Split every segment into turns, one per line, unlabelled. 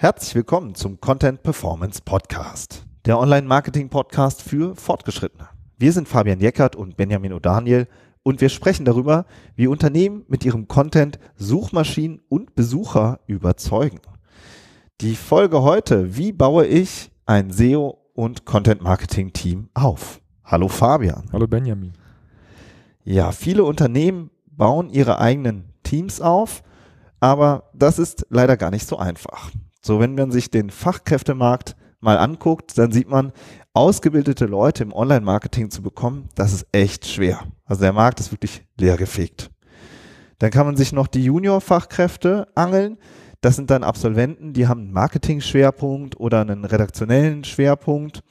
Herzlich willkommen zum Content Performance Podcast, der Online-Marketing-Podcast für Fortgeschrittene. Wir sind Fabian Jeckert und Benjamin O'Daniel und wir sprechen darüber, wie Unternehmen mit ihrem Content Suchmaschinen und Besucher überzeugen. Die Folge heute, wie baue ich ein SEO und Content-Marketing-Team auf? Hallo Fabian.
Hallo Benjamin.
Ja, viele Unternehmen bauen ihre eigenen Teams auf, aber das ist leider gar nicht so einfach. So, wenn man sich den Fachkräftemarkt mal anguckt, dann sieht man, ausgebildete Leute im Online-Marketing zu bekommen, das ist echt schwer. Also der Markt ist wirklich leergefegt. Dann kann man sich noch die Junior-Fachkräfte angeln. Das sind dann Absolventen, die haben einen Marketing-Schwerpunkt oder einen redaktionellen Schwerpunkt,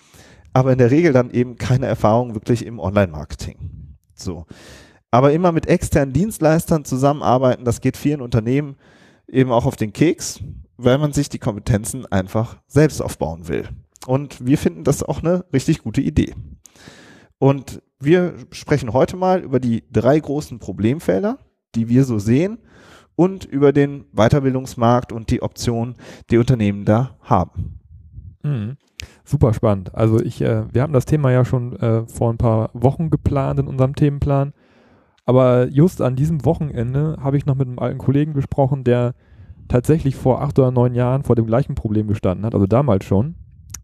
aber in der Regel dann eben keine Erfahrung wirklich im Online-Marketing. So. Aber immer mit externen Dienstleistern zusammenarbeiten, das geht vielen Unternehmen eben auch auf den Keks weil man sich die Kompetenzen einfach selbst aufbauen will. Und wir finden das auch eine richtig gute Idee. Und wir sprechen heute mal über die drei großen Problemfelder, die wir so sehen und über den Weiterbildungsmarkt und die Optionen, die Unternehmen da haben.
Mhm. Super spannend. Also ich, äh, wir haben das Thema ja schon äh, vor ein paar Wochen geplant in unserem Themenplan. Aber just an diesem Wochenende habe ich noch mit einem alten Kollegen gesprochen, der tatsächlich vor acht oder neun Jahren vor dem gleichen Problem gestanden hat, also damals schon,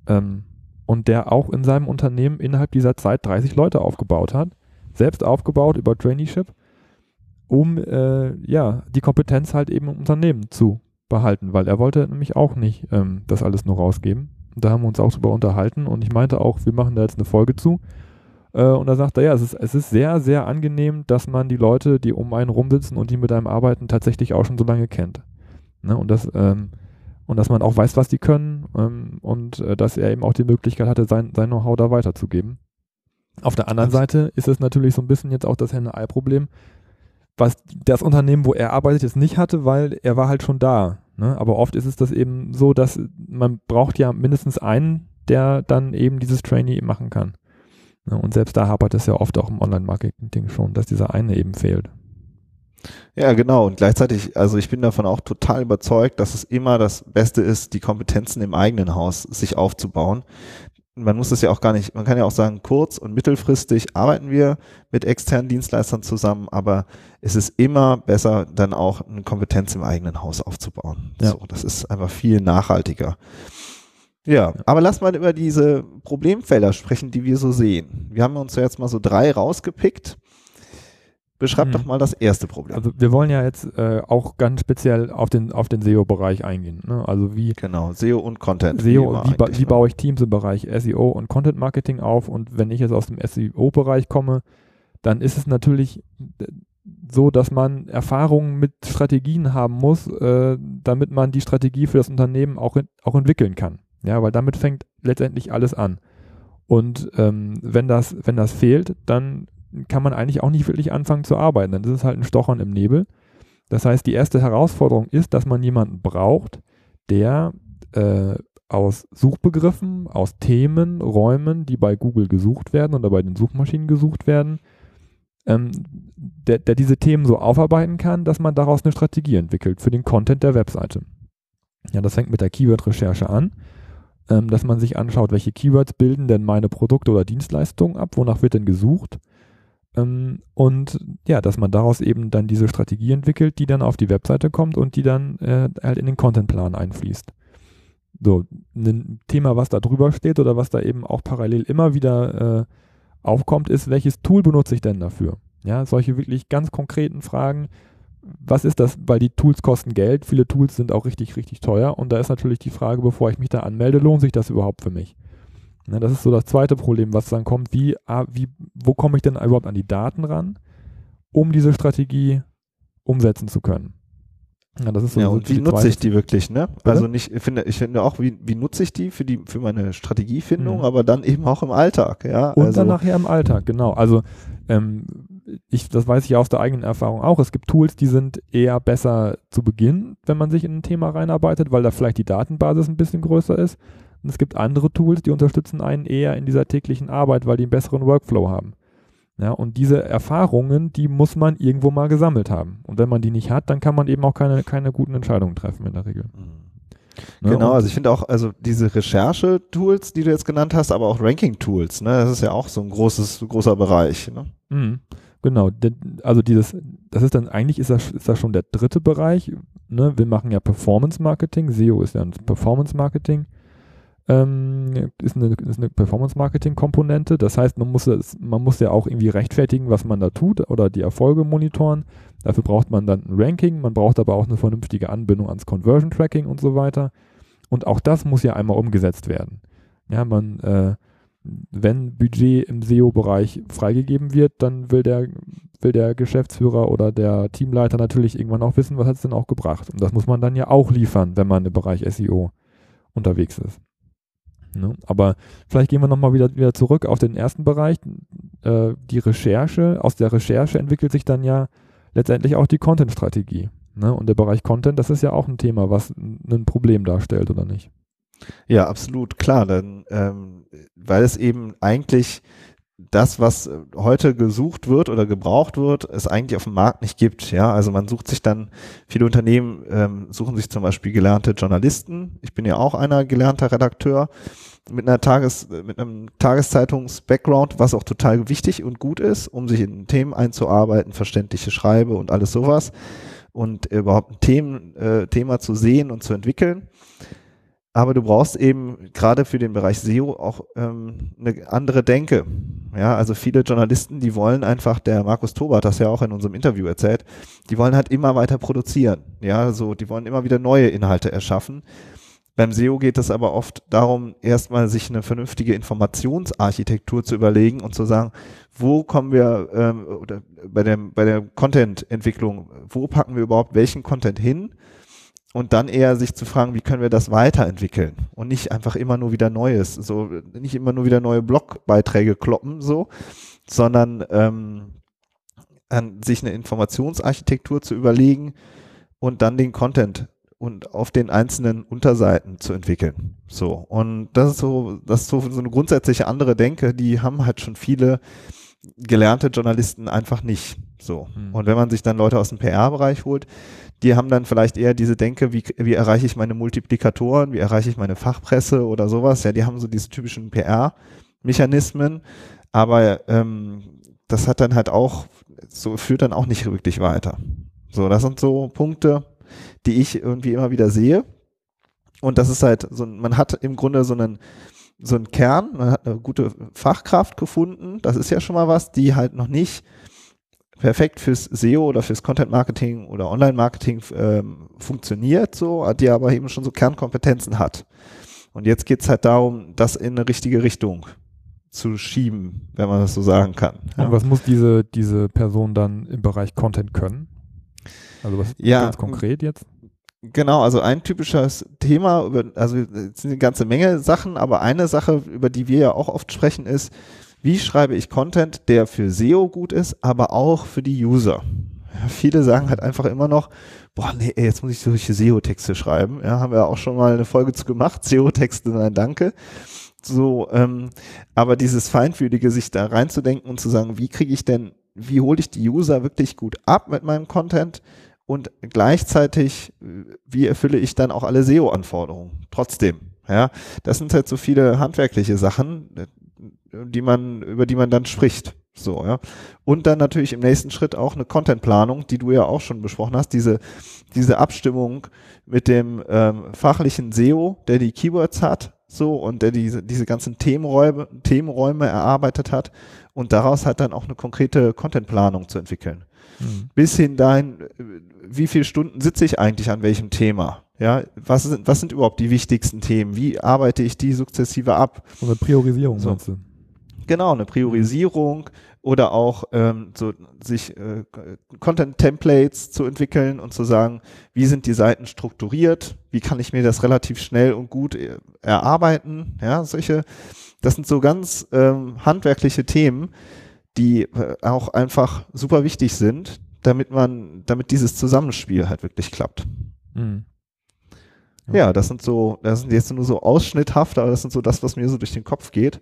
ähm, und der auch in seinem Unternehmen innerhalb dieser Zeit 30 Leute aufgebaut hat, selbst aufgebaut über Traineeship, um äh, ja die Kompetenz halt eben im Unternehmen zu behalten, weil er wollte nämlich auch nicht ähm, das alles nur rausgeben. Und da haben wir uns auch drüber unterhalten und ich meinte auch, wir machen da jetzt eine Folge zu. Äh, und da sagt er, ja, es ist, es ist sehr, sehr angenehm, dass man die Leute, die um einen rumsitzen und die mit einem arbeiten, tatsächlich auch schon so lange kennt. Ne? Und das ähm, und dass man auch weiß, was die können ähm, und äh, dass er eben auch die Möglichkeit hatte, sein, sein Know-how da weiterzugeben. Auf der anderen Seite ist es natürlich so ein bisschen jetzt auch das Henne-Ei-Problem, was das Unternehmen, wo er arbeitet, jetzt nicht hatte, weil er war halt schon da. Ne? Aber oft ist es das eben so, dass man braucht ja mindestens einen, der dann eben dieses Trainee machen kann. Ne? Und selbst da hapert es ja oft auch im Online-Marketing schon, dass dieser eine eben fehlt.
Ja, genau. Und gleichzeitig, also ich bin davon auch total überzeugt, dass es immer das Beste ist, die Kompetenzen im eigenen Haus sich aufzubauen. Man muss es ja auch gar nicht, man kann ja auch sagen, kurz- und mittelfristig arbeiten wir mit externen Dienstleistern zusammen, aber es ist immer besser, dann auch eine Kompetenz im eigenen Haus aufzubauen. Ja. So, das ist einfach viel nachhaltiger. Ja, aber lass mal über diese Problemfelder sprechen, die wir so sehen. Wir haben uns ja jetzt mal so drei rausgepickt Beschreib mhm. doch mal das erste Problem.
Also wir wollen ja jetzt äh, auch ganz speziell auf den, auf den SEO-Bereich eingehen. Ne? Also wie
genau SEO und Content.
SEO, wie, wie, ba wie ne? baue ich Teams im Bereich SEO und Content Marketing auf? Und wenn ich jetzt aus dem SEO-Bereich komme, dann ist es natürlich äh, so, dass man Erfahrungen mit Strategien haben muss, äh, damit man die Strategie für das Unternehmen auch, in, auch entwickeln kann. Ja, weil damit fängt letztendlich alles an. Und ähm, wenn das, wenn das fehlt, dann kann man eigentlich auch nicht wirklich anfangen zu arbeiten. Dann ist es halt ein Stochern im Nebel. Das heißt, die erste Herausforderung ist, dass man jemanden braucht, der äh, aus Suchbegriffen, aus Themen, Räumen, die bei Google gesucht werden oder bei den Suchmaschinen gesucht werden, ähm, der, der diese Themen so aufarbeiten kann, dass man daraus eine Strategie entwickelt für den Content der Webseite. Ja, das fängt mit der Keyword-Recherche an, ähm, dass man sich anschaut, welche Keywords bilden denn meine Produkte oder Dienstleistungen ab, wonach wird denn gesucht und ja, dass man daraus eben dann diese Strategie entwickelt, die dann auf die Webseite kommt und die dann äh, halt in den Contentplan einfließt. So, ein Thema, was da drüber steht oder was da eben auch parallel immer wieder äh, aufkommt, ist, welches Tool benutze ich denn dafür? Ja, solche wirklich ganz konkreten Fragen. Was ist das? Weil die Tools kosten Geld. Viele Tools sind auch richtig, richtig teuer. Und da ist natürlich die Frage, bevor ich mich da anmelde, lohnt sich das überhaupt für mich? Ne, das ist so das zweite Problem, was dann kommt. Wie, ah, wie, wo komme ich denn überhaupt an die Daten ran, um diese Strategie umsetzen zu können?
Ja, das ist so, ja, und wie nutze ich die wirklich, ne? Bitte? Also nicht, ich finde, ich finde auch, wie, wie nutze ich die für die, für meine Strategiefindung, mhm. aber dann eben auch im Alltag, ja.
Und
also,
dann nachher im Alltag, genau. Also, ähm, ich, das weiß ich aus der eigenen Erfahrung auch. Es gibt Tools, die sind eher besser zu Beginn, wenn man sich in ein Thema reinarbeitet, weil da vielleicht die Datenbasis ein bisschen größer ist. Und es gibt andere Tools, die unterstützen einen eher in dieser täglichen Arbeit, weil die einen besseren Workflow haben. Ja, und diese Erfahrungen, die muss man irgendwo mal gesammelt haben. Und wenn man die nicht hat, dann kann man eben auch keine, keine guten Entscheidungen treffen in der Regel. Mhm.
Ne? Genau, also ich finde auch, also diese Recherche-Tools, die du jetzt genannt hast, aber auch Ranking-Tools, ne, das ist ja auch so ein großes, großer Bereich. Ne?
Mhm. Genau, also dieses, das ist dann, eigentlich ist das, ist das schon der dritte Bereich. Ne? Wir machen ja Performance-Marketing, SEO ist ja ein Performance-Marketing ähm, ist eine, ist eine Performance-Marketing-Komponente. Das heißt, man muss, das, man muss ja auch irgendwie rechtfertigen, was man da tut oder die Erfolge monitoren. Dafür braucht man dann ein Ranking, man braucht aber auch eine vernünftige Anbindung ans Conversion-Tracking und so weiter. Und auch das muss ja einmal umgesetzt werden. Ja, man, äh, wenn Budget im SEO-Bereich freigegeben wird, dann will der, will der Geschäftsführer oder der Teamleiter natürlich irgendwann auch wissen, was hat es denn auch gebracht. Und das muss man dann ja auch liefern, wenn man im Bereich SEO unterwegs ist. Ne? Aber vielleicht gehen wir nochmal wieder, wieder zurück auf den ersten Bereich. Äh, die Recherche, aus der Recherche entwickelt sich dann ja letztendlich auch die Content-Strategie. Ne? Und der Bereich Content, das ist ja auch ein Thema, was ein Problem darstellt, oder nicht?
Ja, absolut, klar. Dann, ähm, weil es eben eigentlich das, was heute gesucht wird oder gebraucht wird, es eigentlich auf dem Markt nicht gibt. Ja, also man sucht sich dann, viele Unternehmen ähm, suchen sich zum Beispiel gelernte Journalisten. Ich bin ja auch einer gelernter Redakteur mit einer Tages, mit einem Tageszeitungs-Background, was auch total wichtig und gut ist, um sich in Themen einzuarbeiten, verständliche Schreibe und alles sowas und überhaupt ein Themen, äh, Thema zu sehen und zu entwickeln. Aber du brauchst eben gerade für den Bereich SEO auch ähm, eine andere Denke. Ja, also viele Journalisten, die wollen einfach, der Markus Tober hat das ja auch in unserem Interview erzählt, die wollen halt immer weiter produzieren. Ja, so, die wollen immer wieder neue Inhalte erschaffen. Beim SEO geht es aber oft darum, erstmal sich eine vernünftige Informationsarchitektur zu überlegen und zu sagen, wo kommen wir ähm, oder bei der, bei der Content-Entwicklung, wo packen wir überhaupt welchen Content hin? Und dann eher sich zu fragen, wie können wir das weiterentwickeln und nicht einfach immer nur wieder Neues, so nicht immer nur wieder neue Blogbeiträge kloppen, so, sondern ähm, an sich eine Informationsarchitektur zu überlegen und dann den Content und auf den einzelnen Unterseiten zu entwickeln. So und das ist so, das ist so, so eine grundsätzliche andere Denke, die haben halt schon viele gelernte Journalisten einfach nicht. So. Hm. Und wenn man sich dann Leute aus dem PR-Bereich holt, die haben dann vielleicht eher diese Denke, wie, wie erreiche ich meine Multiplikatoren, wie erreiche ich meine Fachpresse oder sowas. Ja, die haben so diese typischen PR-Mechanismen, aber ähm, das hat dann halt auch, so führt dann auch nicht wirklich weiter. So, das sind so Punkte, die ich irgendwie immer wieder sehe. Und das ist halt so, man hat im Grunde so einen, so einen Kern, man hat eine gute Fachkraft gefunden, das ist ja schon mal was, die halt noch nicht perfekt fürs SEO oder fürs Content Marketing oder Online Marketing ähm, funktioniert, so, die aber eben schon so Kernkompetenzen hat. Und jetzt geht's halt darum, das in eine richtige Richtung zu schieben, wenn man das so sagen kann.
Ja. Und was muss diese, diese Person dann im Bereich Content können? Also was ja, ganz konkret jetzt?
Genau, also ein typisches Thema, über, also es sind eine ganze Menge Sachen, aber eine Sache, über die wir ja auch oft sprechen, ist, wie schreibe ich Content, der für SEO gut ist, aber auch für die User? Ja, viele sagen halt einfach immer noch, boah, nee, jetzt muss ich solche SEO-Texte schreiben. Ja, haben wir auch schon mal eine Folge zu gemacht. SEO-Texte, nein, danke. So, ähm, aber dieses Feinfühlige, sich da reinzudenken und zu sagen, wie kriege ich denn, wie hole ich die User wirklich gut ab mit meinem Content und gleichzeitig, wie erfülle ich dann auch alle SEO-Anforderungen? Trotzdem. Ja, das sind halt so viele handwerkliche Sachen die man, über die man dann spricht. So, ja. Und dann natürlich im nächsten Schritt auch eine Contentplanung, die du ja auch schon besprochen hast, diese, diese Abstimmung mit dem ähm, fachlichen SEO, der die Keywords hat, so, und der diese, diese ganzen Themenräume, Themenräume erarbeitet hat und daraus halt dann auch eine konkrete Contentplanung zu entwickeln. Mhm. Bis hin dahin, wie viele Stunden sitze ich eigentlich an welchem Thema? Ja, was sind, was sind überhaupt die wichtigsten Themen? Wie arbeite ich die sukzessive ab?
So eine Priorisierung, so. meinst du?
Genau, eine Priorisierung oder auch ähm, so sich äh, Content-Templates zu entwickeln und zu sagen, wie sind die Seiten strukturiert, wie kann ich mir das relativ schnell und gut äh, erarbeiten, ja, solche, das sind so ganz ähm, handwerkliche Themen, die äh, auch einfach super wichtig sind, damit man, damit dieses Zusammenspiel halt wirklich klappt. Mhm. Ja. ja, das sind so, das sind jetzt nur so ausschnitthaft, aber das sind so das, was mir so durch den Kopf geht.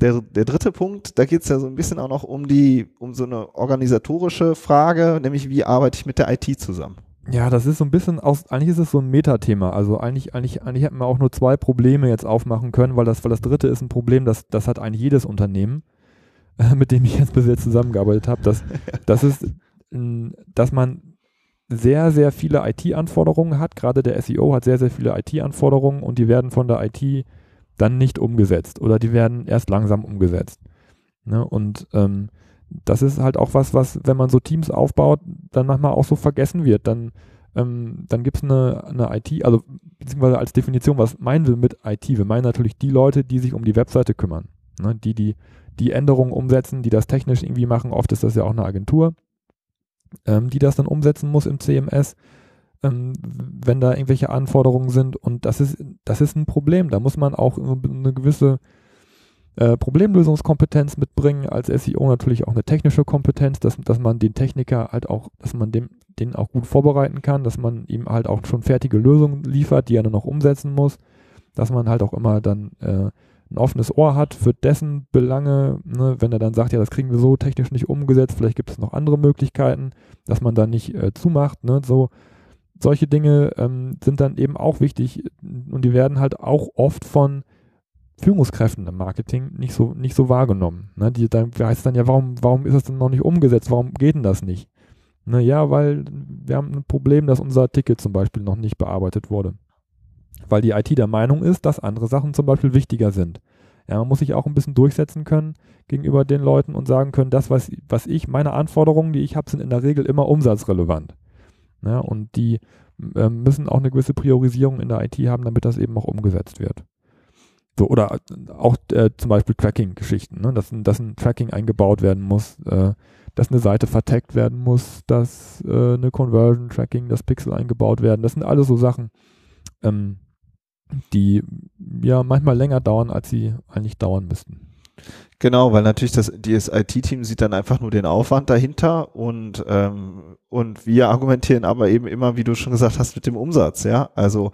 Der, der dritte Punkt, da geht es ja so ein bisschen auch noch um die, um so eine organisatorische Frage, nämlich wie arbeite ich mit der IT zusammen?
Ja, das ist so ein bisschen aus, eigentlich ist es so ein Metathema. Also eigentlich, eigentlich, eigentlich hätten wir auch nur zwei Probleme jetzt aufmachen können, weil das, weil das dritte ist ein Problem, das, das hat eigentlich jedes Unternehmen, äh, mit dem ich jetzt bis jetzt zusammengearbeitet habe. Das, das ist, dass man sehr, sehr viele IT-Anforderungen hat. Gerade der SEO hat sehr, sehr viele IT-Anforderungen und die werden von der IT dann nicht umgesetzt oder die werden erst langsam umgesetzt. Ne? Und ähm, das ist halt auch was, was, wenn man so Teams aufbaut, dann manchmal auch so vergessen wird. Dann, ähm, dann gibt es eine, eine IT, also beziehungsweise als Definition, was meinen wir mit IT? Wir meinen natürlich die Leute, die sich um die Webseite kümmern. Ne? Die, die die Änderungen umsetzen, die das technisch irgendwie machen. Oft ist das ja auch eine Agentur ähm, die das dann umsetzen muss im CMS, ähm, wenn da irgendwelche Anforderungen sind. Und das ist, das ist ein Problem. Da muss man auch eine gewisse äh, Problemlösungskompetenz mitbringen, als SEO natürlich auch eine technische Kompetenz, dass, dass man den Techniker halt auch, dass man dem, den auch gut vorbereiten kann, dass man ihm halt auch schon fertige Lösungen liefert, die er nur noch umsetzen muss, dass man halt auch immer dann äh, ein offenes Ohr hat für dessen Belange, ne, wenn er dann sagt, ja, das kriegen wir so technisch nicht umgesetzt, vielleicht gibt es noch andere Möglichkeiten, dass man da nicht äh, zumacht, ne, so solche Dinge ähm, sind dann eben auch wichtig und die werden halt auch oft von Führungskräften im Marketing nicht so, nicht so wahrgenommen. Ne? Die, da heißt es dann ja, warum, warum ist das denn noch nicht umgesetzt? Warum geht denn das nicht? Ne, ja, weil wir haben ein Problem, dass unser Ticket zum Beispiel noch nicht bearbeitet wurde weil die IT der Meinung ist, dass andere Sachen zum Beispiel wichtiger sind. Ja, man muss sich auch ein bisschen durchsetzen können gegenüber den Leuten und sagen können, das, was, was ich, meine Anforderungen, die ich habe, sind in der Regel immer umsatzrelevant. Ja, und die äh, müssen auch eine gewisse Priorisierung in der IT haben, damit das eben auch umgesetzt wird. So, oder auch äh, zum Beispiel Tracking-Geschichten, ne? dass, dass ein Tracking eingebaut werden muss, äh, dass eine Seite verteckt werden muss, dass äh, eine Conversion-Tracking, das Pixel eingebaut werden. Das sind alles so Sachen, ähm, die ja manchmal länger dauern, als sie eigentlich dauern müssten.
Genau, weil natürlich das, das IT-Team sieht dann einfach nur den Aufwand dahinter und, ähm, und wir argumentieren aber eben immer, wie du schon gesagt hast, mit dem Umsatz, ja. Also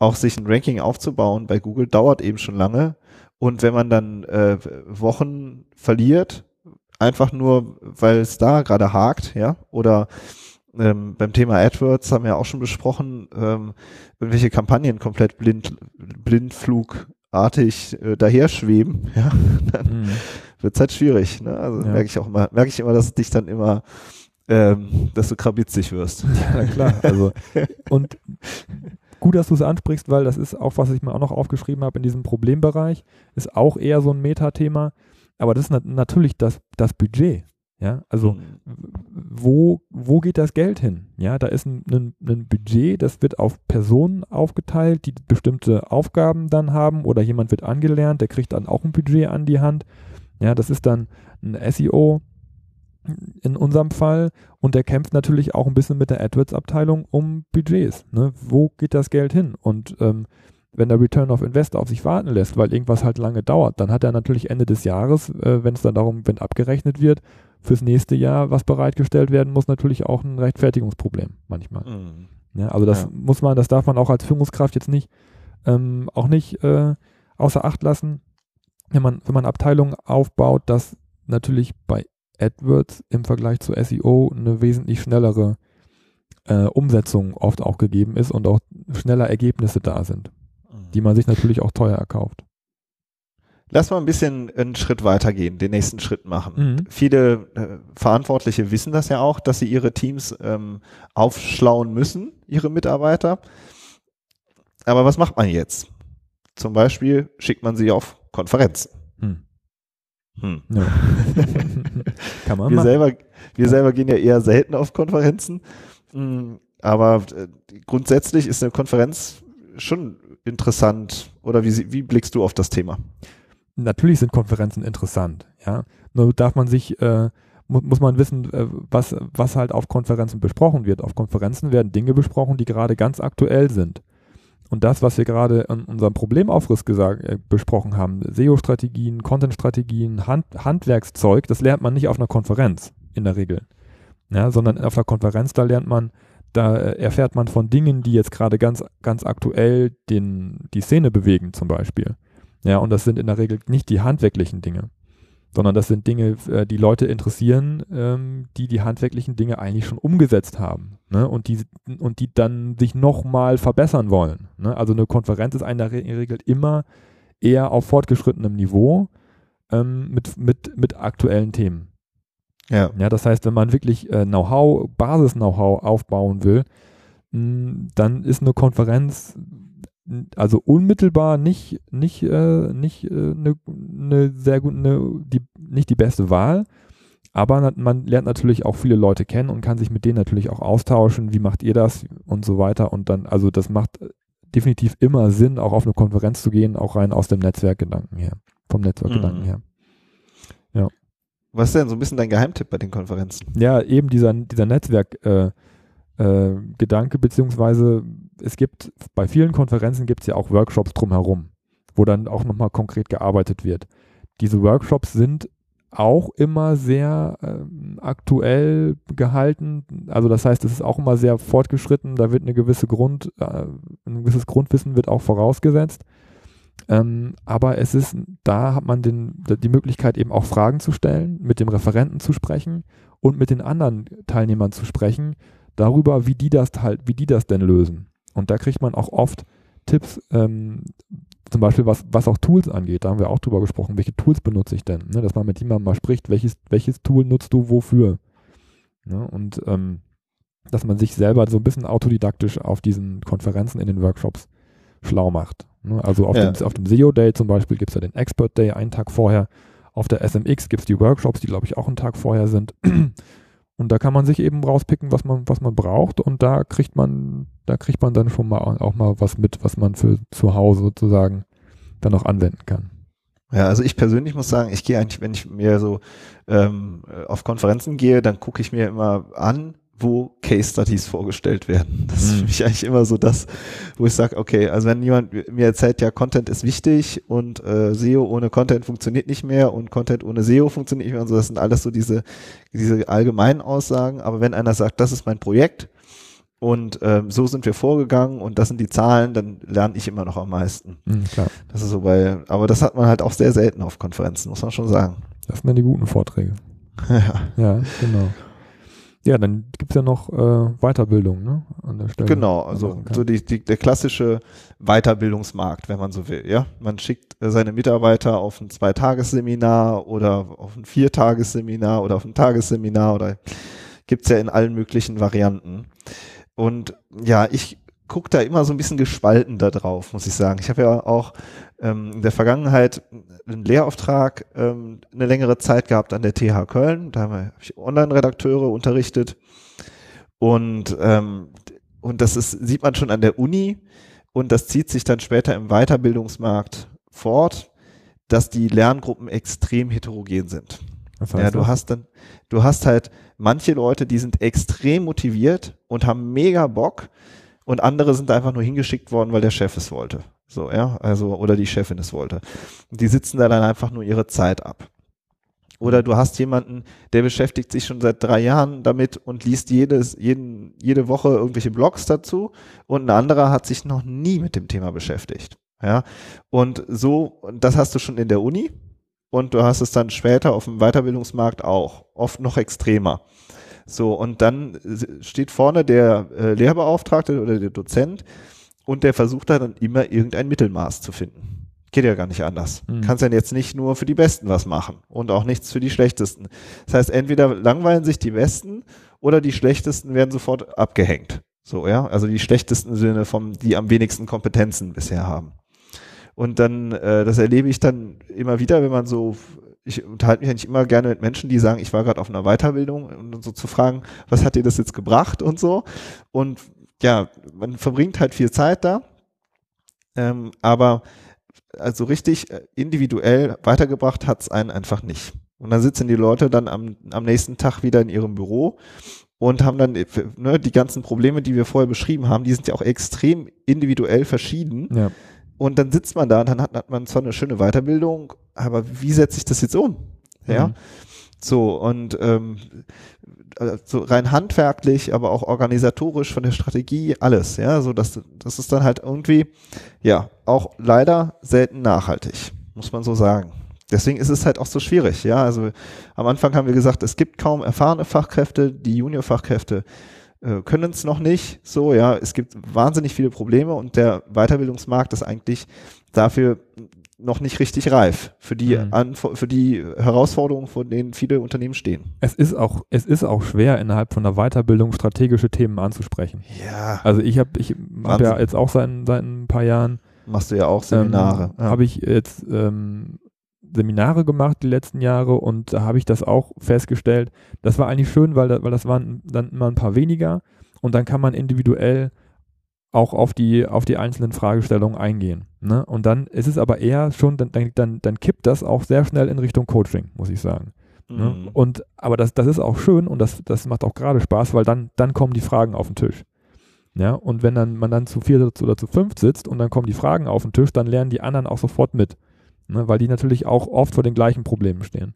auch sich ein Ranking aufzubauen bei Google dauert eben schon lange. Und wenn man dann äh, Wochen verliert, einfach nur, weil es da gerade hakt, ja, oder ähm, beim Thema AdWords haben wir auch schon besprochen, ähm, irgendwelche Kampagnen komplett blind, blindflugartig äh, daher schweben, ja, dann mhm. wird es halt schwierig. Ne? Also ja. merke ich auch immer, merke ich immer, dass es dich dann immer, ähm, dass du krabitzig wirst.
Ja, klar. Also, und gut, dass du es ansprichst, weil das ist auch, was ich mir auch noch aufgeschrieben habe in diesem Problembereich, ist auch eher so ein Metathema. Aber das ist nat natürlich das, das Budget. Ja, also mhm. wo, wo geht das Geld hin? Ja, da ist ein, ein, ein, Budget, das wird auf Personen aufgeteilt, die bestimmte Aufgaben dann haben oder jemand wird angelernt, der kriegt dann auch ein Budget an die Hand. Ja, das ist dann ein SEO in unserem Fall und der kämpft natürlich auch ein bisschen mit der AdWords-Abteilung um Budgets. Ne? Wo geht das Geld hin? Und ähm, wenn der Return of Invest auf sich warten lässt, weil irgendwas halt lange dauert, dann hat er natürlich Ende des Jahres, äh, wenn es dann darum, wenn abgerechnet wird, fürs nächste Jahr, was bereitgestellt werden muss, natürlich auch ein Rechtfertigungsproblem manchmal. Mhm. Ja, also das ja. muss man, das darf man auch als Führungskraft jetzt nicht, ähm, auch nicht äh, außer Acht lassen, wenn man, wenn man Abteilungen aufbaut, dass natürlich bei AdWords im Vergleich zu SEO eine wesentlich schnellere äh, Umsetzung oft auch gegeben ist und auch schneller Ergebnisse da sind, mhm. die man sich natürlich auch teuer erkauft.
Lass mal ein bisschen einen Schritt weitergehen, den nächsten Schritt machen. Mhm. Viele äh, Verantwortliche wissen das ja auch, dass sie ihre Teams ähm, aufschlauen müssen, ihre Mitarbeiter. Aber was macht man jetzt? Zum Beispiel schickt man sie auf Konferenzen. Hm. Hm. Ja. Kann man wir machen. selber, wir selber gehen ja eher selten auf Konferenzen. Hm, aber äh, grundsätzlich ist eine Konferenz schon interessant. Oder wie, wie blickst du auf das Thema?
Natürlich sind Konferenzen interessant, ja. Nur darf man sich, äh, mu muss man wissen, äh, was, was halt auf Konferenzen besprochen wird. Auf Konferenzen werden Dinge besprochen, die gerade ganz aktuell sind. und das, was wir gerade in unserem Problemaufriss gesagt, äh, besprochen haben, SEO-Strategien, Content-Strategien, Hand, Handwerkszeug, das lernt man nicht auf einer Konferenz in der Regel. Ja, sondern auf einer Konferenz, da lernt man, da äh, erfährt man von Dingen, die jetzt gerade ganz, ganz aktuell den, die Szene bewegen, zum Beispiel. Ja, und das sind in der Regel nicht die handwerklichen Dinge sondern das sind Dinge, äh, die Leute interessieren, ähm, die die handwerklichen Dinge eigentlich schon umgesetzt haben ne? und, die, und die dann sich nochmal verbessern wollen. Ne? Also eine Konferenz ist in der Regel immer eher auf fortgeschrittenem Niveau ähm, mit, mit, mit aktuellen Themen. Ja. ja, das heißt, wenn man wirklich äh, Know-how, Basis-Know-how aufbauen will, mh, dann ist eine Konferenz also unmittelbar nicht nicht äh, nicht eine äh, ne sehr gut ne, die nicht die beste Wahl, aber man lernt natürlich auch viele Leute kennen und kann sich mit denen natürlich auch austauschen, wie macht ihr das und so weiter und dann also das macht definitiv immer Sinn auch auf eine Konferenz zu gehen, auch rein aus dem Netzwerkgedanken her, vom Netzwerkgedanken mhm. her.
Ja. Was ist denn so ein bisschen dein Geheimtipp bei den Konferenzen?
Ja, eben dieser dieser Netzwerk äh, äh, Gedanke, beziehungsweise es gibt bei vielen Konferenzen gibt es ja auch Workshops drumherum, wo dann auch nochmal konkret gearbeitet wird. Diese Workshops sind auch immer sehr äh, aktuell gehalten. Also das heißt, es ist auch immer sehr fortgeschritten. Da wird eine gewisse Grund, äh, ein gewisses Grundwissen wird auch vorausgesetzt. Ähm, aber es ist, da hat man den, die Möglichkeit eben auch Fragen zu stellen, mit dem Referenten zu sprechen und mit den anderen Teilnehmern zu sprechen darüber, wie die das halt, wie die das denn lösen. Und da kriegt man auch oft Tipps, ähm, zum Beispiel was, was auch Tools angeht. Da haben wir auch drüber gesprochen, welche Tools benutze ich denn? Ne? Dass man mit jemandem mal spricht, welches, welches Tool nutzt du wofür? Ne? Und ähm, dass man sich selber so ein bisschen autodidaktisch auf diesen Konferenzen in den Workshops schlau macht. Ne? Also auf, ja. dem, auf dem SEO Day zum Beispiel gibt es ja den Expert Day einen Tag vorher. Auf der SMX gibt es die Workshops, die glaube ich auch einen Tag vorher sind. Und da kann man sich eben rauspicken, was man, was man braucht. Und da kriegt man, da kriegt man dann schon mal auch mal was mit, was man für zu Hause sozusagen dann auch anwenden kann.
Ja, also ich persönlich muss sagen, ich gehe eigentlich, wenn ich mir so ähm, auf Konferenzen gehe, dann gucke ich mir immer an, wo Case Studies vorgestellt werden. Das ist für mhm. mich eigentlich immer so das, wo ich sage, okay, also wenn jemand mir erzählt, ja, Content ist wichtig und äh, SEO ohne Content funktioniert nicht mehr und Content ohne SEO funktioniert nicht mehr und so, das sind alles so diese, diese allgemeinen Aussagen. Aber wenn einer sagt, das ist mein Projekt und ähm, so sind wir vorgegangen und das sind die Zahlen, dann lerne ich immer noch am meisten. Mhm, klar. Das ist so bei, aber das hat man halt auch sehr selten auf Konferenzen, muss man schon sagen.
Das sind dann die guten Vorträge. ja. ja, genau. Ja, dann gibt's ja noch äh, Weiterbildung ne,
an der Stelle. Genau, also so die, die, der klassische Weiterbildungsmarkt, wenn man so will. Ja, Man schickt äh, seine Mitarbeiter auf ein Zweitagesseminar oder auf ein Viertagesseminar oder auf ein Tagesseminar oder gibt's ja in allen möglichen Varianten. Und ja, ich gucke da immer so ein bisschen gespalten da drauf, muss ich sagen. Ich habe ja auch ähm, in der Vergangenheit einen Lehrauftrag ähm, eine längere Zeit gehabt an der TH Köln. Da habe ich Online-Redakteure unterrichtet. Und, ähm, und das ist, sieht man schon an der Uni und das zieht sich dann später im Weiterbildungsmarkt fort, dass die Lerngruppen extrem heterogen sind. Das heißt ja, du das? hast dann, du hast halt manche Leute, die sind extrem motiviert und haben mega Bock und andere sind einfach nur hingeschickt worden, weil der Chef es wollte. So, ja, also, oder die Chefin es wollte. Die sitzen da dann einfach nur ihre Zeit ab. Oder du hast jemanden, der beschäftigt sich schon seit drei Jahren damit und liest jedes, jeden, jede Woche irgendwelche Blogs dazu und ein anderer hat sich noch nie mit dem Thema beschäftigt. Ja, und so, das hast du schon in der Uni und du hast es dann später auf dem Weiterbildungsmarkt auch, oft noch extremer. So, und dann steht vorne der äh, Lehrbeauftragte oder der Dozent und der versucht da dann immer irgendein Mittelmaß zu finden. Geht ja gar nicht anders. Mhm. Kannst ja jetzt nicht nur für die Besten was machen und auch nichts für die Schlechtesten. Das heißt, entweder langweilen sich die Besten oder die Schlechtesten werden sofort abgehängt. So, ja. Also die schlechtesten Sinne vom, die am wenigsten Kompetenzen bisher haben. Und dann, äh, das erlebe ich dann immer wieder, wenn man so ich unterhalte mich eigentlich immer gerne mit Menschen, die sagen, ich war gerade auf einer Weiterbildung und so zu fragen, was hat dir das jetzt gebracht und so. Und ja, man verbringt halt viel Zeit da, ähm, aber also richtig äh, individuell weitergebracht hat es einen einfach nicht. Und dann sitzen die Leute dann am, am nächsten Tag wieder in ihrem Büro und haben dann ne, die ganzen Probleme, die wir vorher beschrieben haben, die sind ja auch extrem individuell verschieden.
Ja.
Und dann sitzt man da und dann hat, hat man zwar eine schöne Weiterbildung, aber wie setze ich das jetzt um? Ja.
Mhm.
So, und ähm, äh, so rein handwerklich, aber auch organisatorisch von der Strategie, alles, ja, so dass das ist dann halt irgendwie, ja, auch leider selten nachhaltig, muss man so sagen. Deswegen ist es halt auch so schwierig, ja. Also am Anfang haben wir gesagt, es gibt kaum erfahrene Fachkräfte, die Juniorfachkräfte äh, können es noch nicht, so, ja. Es gibt wahnsinnig viele Probleme und der Weiterbildungsmarkt ist eigentlich dafür noch nicht richtig reif für die,
Mhm.
An für die Herausforderungen, vor denen viele Unternehmen stehen.
Es ist auch, es ist auch schwer, innerhalb von der Weiterbildung strategische Themen anzusprechen.
Ja,
Also ich habe ich hab ja jetzt auch seit, seit ein paar Jahren
machst du ja auch Seminare.
Ähm, Habe ich jetzt ähm, Seminare gemacht die letzten Jahre und da habe ich das auch festgestellt. Das war eigentlich schön, weil, da, weil das waren dann immer ein paar weniger und dann kann man individuell auch auf die, auf die einzelnen Fragestellungen eingehen. Ne? Und dann ist es aber eher schon, dann, dann, dann, kippt das auch sehr schnell in Richtung Coaching, muss ich sagen. Ne?
Mhm.
Und aber das, das ist auch schön und das, das macht auch gerade Spaß, weil dann, dann kommen die Fragen auf den Tisch. Ja, und wenn dann man dann zu vier oder zu fünf sitzt und dann kommen die Fragen auf den Tisch, dann lernen die anderen auch sofort mit. Ne? Weil die natürlich auch oft vor den gleichen Problemen stehen.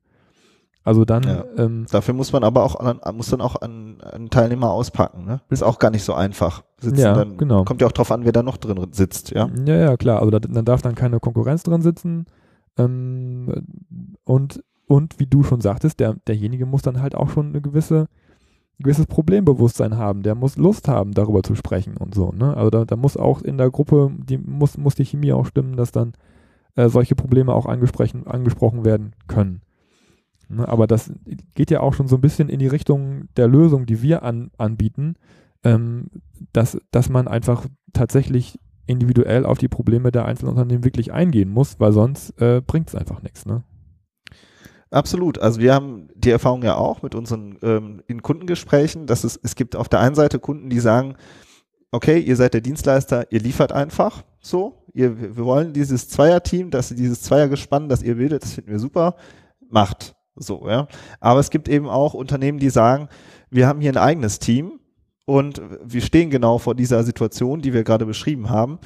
Also dann,
Ja.
ähm,
Dafür muss man aber auch an, muss dann auch an, an Teilnehmer auspacken. Ne? Ist auch gar nicht so einfach. Sitzen
Ja,
dann,
genau.
Kommt ja auch drauf an, wer da noch drin sitzt. Ja.
Ja, ja, klar. Also da, dann darf dann keine Konkurrenz drin sitzen. Ähm, und, und wie du schon sagtest, der, derjenige muss dann halt auch schon eine gewisse, ein gewisses Problembewusstsein haben. Der muss Lust haben, darüber zu sprechen und so. Ne? Also da, da muss auch in der Gruppe, die muss, muss die Chemie auch stimmen, dass dann äh, solche Probleme auch angesprochen, angesprochen werden können. Ne? Aber das geht ja auch schon so ein bisschen in die Richtung der Lösung, die wir an, anbieten, ähm, dass, dass man einfach tatsächlich individuell auf die Probleme der einzelnen Unternehmen wirklich eingehen muss, weil sonst äh, bringt es einfach nichts. Ne?
Absolut. Also wir haben die Erfahrung ja auch mit unseren ähm, in Kundengesprächen, dass es, es gibt auf der einen Seite Kunden, die sagen, okay, ihr seid der Dienstleister, ihr liefert einfach so. Ihr, wir wollen dieses Zweierteam, dass dieses Zweiergespann, das ihr bildet, das finden wir super, macht so, ja. Aber es gibt eben auch Unternehmen, die sagen, wir haben hier ein eigenes Team und wir stehen genau vor dieser Situation, die wir gerade beschrieben haben.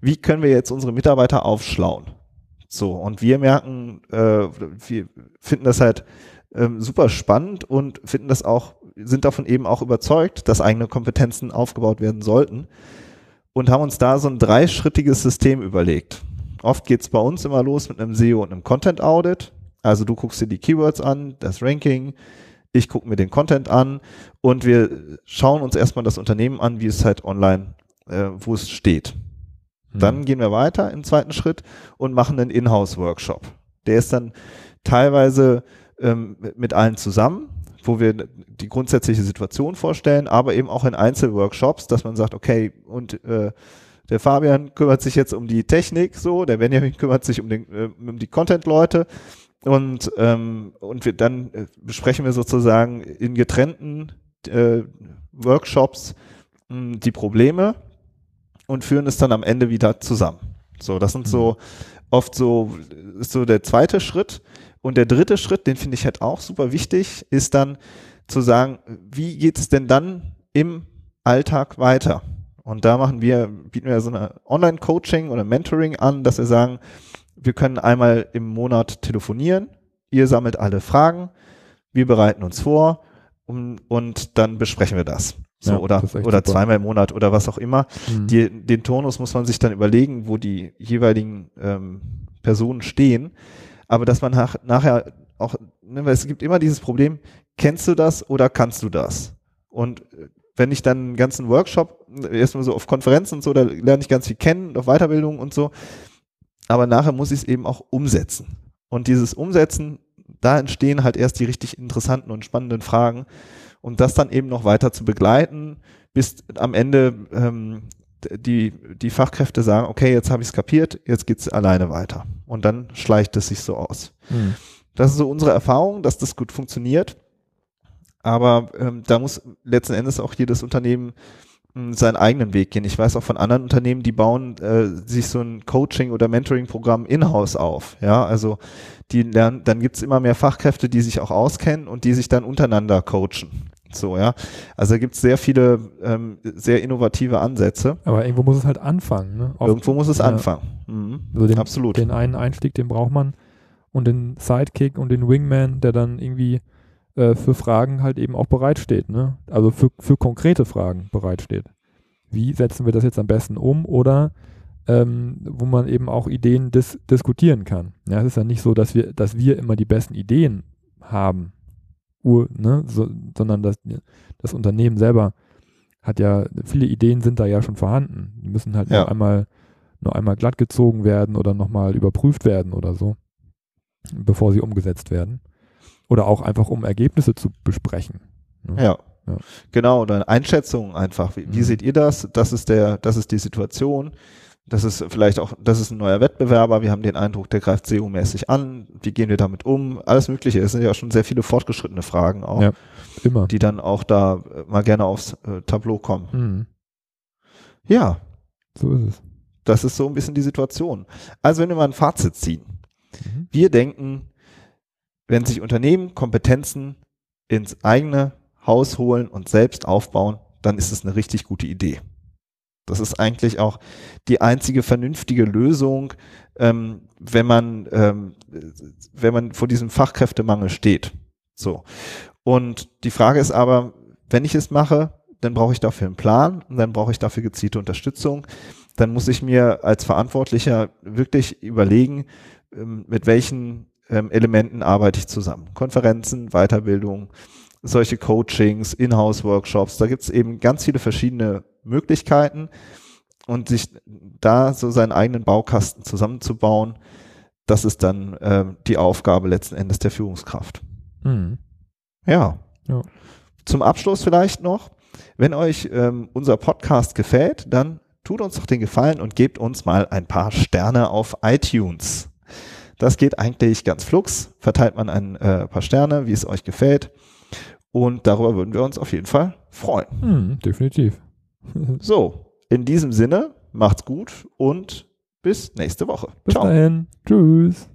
Wie können wir jetzt unsere Mitarbeiter aufschlauen? So, und wir merken, äh, wir finden das halt ähm, super spannend und finden das auch, sind davon eben auch überzeugt, dass eigene Kompetenzen aufgebaut werden sollten und haben uns da so ein dreischrittiges System überlegt. Oft geht's bei uns immer los mit einem SEO und einem Content Audit. Also du guckst dir die Keywords an, das Ranking, ich gucke mir den Content an und wir schauen uns erstmal das Unternehmen an, wie es halt online, äh, wo es steht. Dann gehen wir weiter im zweiten Schritt und machen einen Inhouse-Workshop. Der ist dann teilweise ähm, mit allen zusammen, wo wir die grundsätzliche Situation vorstellen, aber eben auch in Einzelworkshops, dass man sagt, okay, und äh, der Fabian kümmert sich jetzt um die Technik, so, der Benjamin kümmert sich um, den, äh, um die Content-Leute und, ähm, und wir, dann äh, besprechen wir sozusagen in getrennten äh, Workshops mh, die Probleme und führen es dann am Ende wieder zusammen. So, das sind so oft so, ist so der zweite Schritt. Und der dritte Schritt, den finde ich halt auch super wichtig, ist dann zu sagen, wie geht es denn dann im Alltag weiter? Und da machen wir, bieten wir so eine Online-Coaching oder Mentoring an, dass wir sagen, wir können einmal im Monat telefonieren, ihr sammelt alle Fragen, wir bereiten uns vor um, und dann besprechen wir das. So,
Ja,
oder,
das
oder
super.
zweimal im Monat oder was auch immer.
Mhm.
Die, den Turnus muss man sich dann überlegen, wo die jeweiligen ähm, Personen stehen. Aber dass man nach, nachher auch, ne, weil es gibt immer dieses Problem, kennst du das oder kannst du das? Und äh, wenn ich dann einen ganzen Workshop, erstmal so auf Konferenzen und so, da lerne ich ganz viel kennen, auf Weiterbildung und so. Aber nachher muss ich es eben auch umsetzen. Und dieses Umsetzen, da entstehen halt erst die richtig interessanten und spannenden Fragen. Und das dann eben noch weiter zu begleiten, bis am Ende ähm, die, die Fachkräfte sagen, okay, jetzt habe ich es kapiert, jetzt geht's alleine weiter. Und dann schleicht es sich so aus.
Mhm.
Das ist so unsere Erfahrung, dass das gut funktioniert. Aber ähm, da muss letzten Endes auch jedes Unternehmen seinen eigenen Weg gehen. Ich weiß auch von anderen Unternehmen, die bauen äh, sich so ein Coaching- oder Mentoring-Programm in-house auf. Ja, also die lernen, dann gibt's immer mehr Fachkräfte, die sich auch auskennen und die sich dann untereinander coachen. So, ja. Also da gibt es sehr viele ähm, sehr innovative Ansätze.
Aber irgendwo muss es halt anfangen. Ne?
Oft, irgendwo muss es ja. anfangen. Mhm.
Also den, Absolut. Den einen Einstieg, den braucht man. Und den Sidekick und den Wingman, der dann irgendwie äh, für Fragen halt eben auch bereitsteht. Ne? Also für, für konkrete Fragen bereitsteht. Wie setzen wir das jetzt am besten um? Oder ähm, wo man eben auch Ideen dis diskutieren kann. Ja, es ist ja nicht so, dass wir, dass wir immer die besten Ideen haben, Ur, ne, so, sondern das, das Unternehmen selber hat ja, viele Ideen sind da ja schon vorhanden. Die müssen halt ja. nur einmal, nur einmal glatt gezogen werden oder nochmal überprüft werden oder so, bevor sie umgesetzt werden. Oder auch einfach, um Ergebnisse zu besprechen.
Ne? Ja. ja. Genau, oder Einschätzungen einfach. Wie, wie mhm. seht ihr das? Das ist der, das ist die Situation das ist vielleicht auch, das ist ein neuer Wettbewerber. Wir haben den Eindruck, der greift SEO-mäßig an. Wie gehen wir damit um? Alles Mögliche. Es sind ja schon sehr viele fortgeschrittene Fragen auch, ja, immer. die dann auch da äh, mal gerne aufs äh, Tableau kommen. Mhm. Ja.
So ist es.
Das ist so ein bisschen die Situation. Also wenn wir mal ein Fazit ziehen. Mhm. Wir denken, wenn sich Unternehmen Kompetenzen ins eigene Haus holen und selbst aufbauen, dann ist es eine richtig gute Idee. Das ist eigentlich auch die einzige vernünftige Lösung, ähm, wenn man, ähm, wenn man vor diesem Fachkräftemangel steht. So. Und die Frage ist aber, wenn ich es mache, dann brauche ich dafür einen Plan und dann brauche ich dafür gezielte Unterstützung. Dann muss ich mir als Verantwortlicher wirklich überlegen, ähm, mit welchen ähm, Elementen arbeite ich zusammen. Konferenzen, Weiterbildung, solche Coachings, Inhouse-Workshops, da gibt es eben ganz viele verschiedene Möglichkeiten und sich da so seinen eigenen Baukasten zusammenzubauen, das ist dann äh, die Aufgabe letzten Endes der Führungskraft. Mhm. Ja. ja. Zum Abschluss vielleicht noch, wenn euch ähm, unser Podcast gefällt, dann tut uns doch den Gefallen und gebt uns mal ein paar Sterne auf iTunes. Das geht eigentlich ganz flugs. Verteilt man ein äh, paar Sterne, wie es euch gefällt. Und darüber würden wir uns auf jeden Fall freuen.
Mhm, definitiv.
so, in diesem Sinne, macht's gut und bis nächste Woche.
Bis Ciao. dahin. Tschüss.